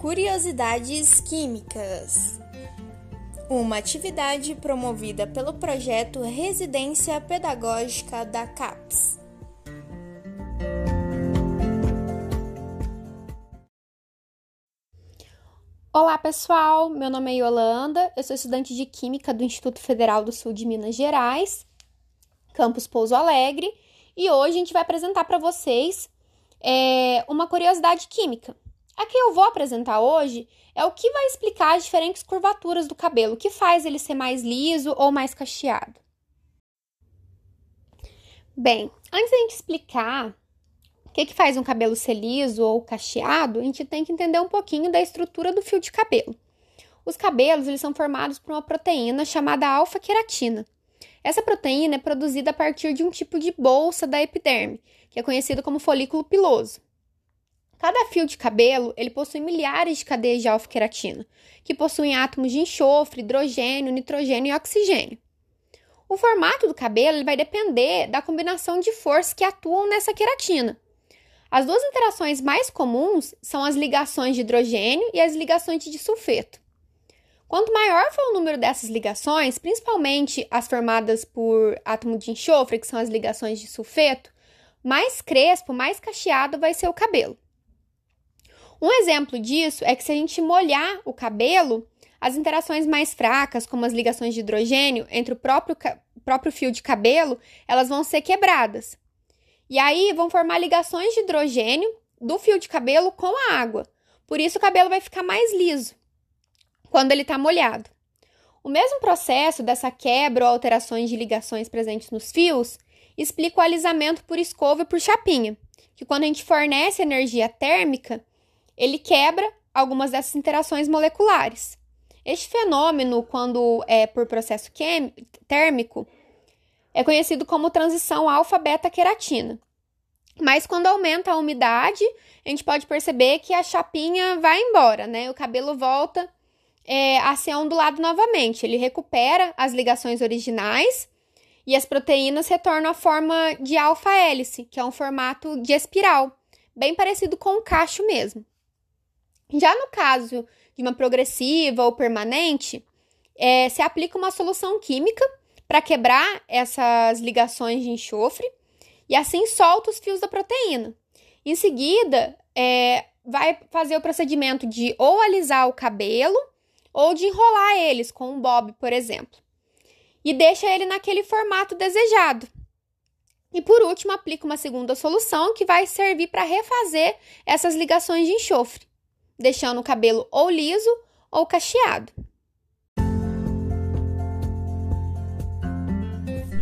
Curiosidades Químicas uma atividade promovida pelo projeto Residência Pedagógica da CAPES. Olá pessoal, meu nome é Yolanda, eu sou estudante de Química do Instituto Federal do Sul de Minas Gerais, campus Pouso Alegre, e hoje a gente vai apresentar para vocês é, uma curiosidade química. A que eu vou apresentar hoje é o que vai explicar as diferentes curvaturas do cabelo, o que faz ele ser mais liso ou mais cacheado. Bem, antes da gente explicar o que, que faz um cabelo ser liso ou cacheado, a gente tem que entender um pouquinho da estrutura do fio de cabelo. Os cabelos eles são formados por uma proteína chamada alfa-queratina. Essa proteína é produzida a partir de um tipo de bolsa da epiderme, que é conhecido como folículo piloso. Cada fio de cabelo ele possui milhares de cadeias de alfa-queratina, que possuem átomos de enxofre, hidrogênio, nitrogênio e oxigênio. O formato do cabelo vai depender da combinação de forças que atuam nessa queratina. As duas interações mais comuns são as ligações de hidrogênio e as ligações de sulfeto. Quanto maior for o número dessas ligações, principalmente as formadas por átomo de enxofre, que são as ligações de sulfeto, mais crespo, mais cacheado vai ser o cabelo. Um exemplo disso é que se a gente molhar o cabelo, as interações mais fracas, como as ligações de hidrogênio entre o próprio, próprio fio de cabelo, elas vão ser quebradas. E aí vão formar ligações de hidrogênio do fio de cabelo com a água. Por isso o cabelo vai ficar mais liso quando ele está molhado. O mesmo processo dessa quebra ou alterações de ligações presentes nos fios explica o alisamento por escova e por chapinha, que quando a gente fornece energia térmica, ele quebra algumas dessas interações moleculares. Este fenômeno, quando é por processo térmico, é conhecido como transição alfa-beta-queratina. Mas quando aumenta a umidade, a gente pode perceber que a chapinha vai embora, né? O cabelo volta é, a ser ondulado novamente. Ele recupera as ligações originais e as proteínas retornam à forma de alfa-hélice, que é um formato de espiral, bem parecido com o cacho mesmo. Já no caso de uma progressiva ou permanente, é, se aplica uma solução química para quebrar essas ligações de enxofre e assim solta os fios da proteína. Em seguida, é, vai fazer o procedimento de ou alisar o cabelo ou de enrolar eles com um bob, por exemplo, e deixa ele naquele formato desejado. E por último, aplica uma segunda solução que vai servir para refazer essas ligações de enxofre deixando o cabelo ou liso ou cacheado.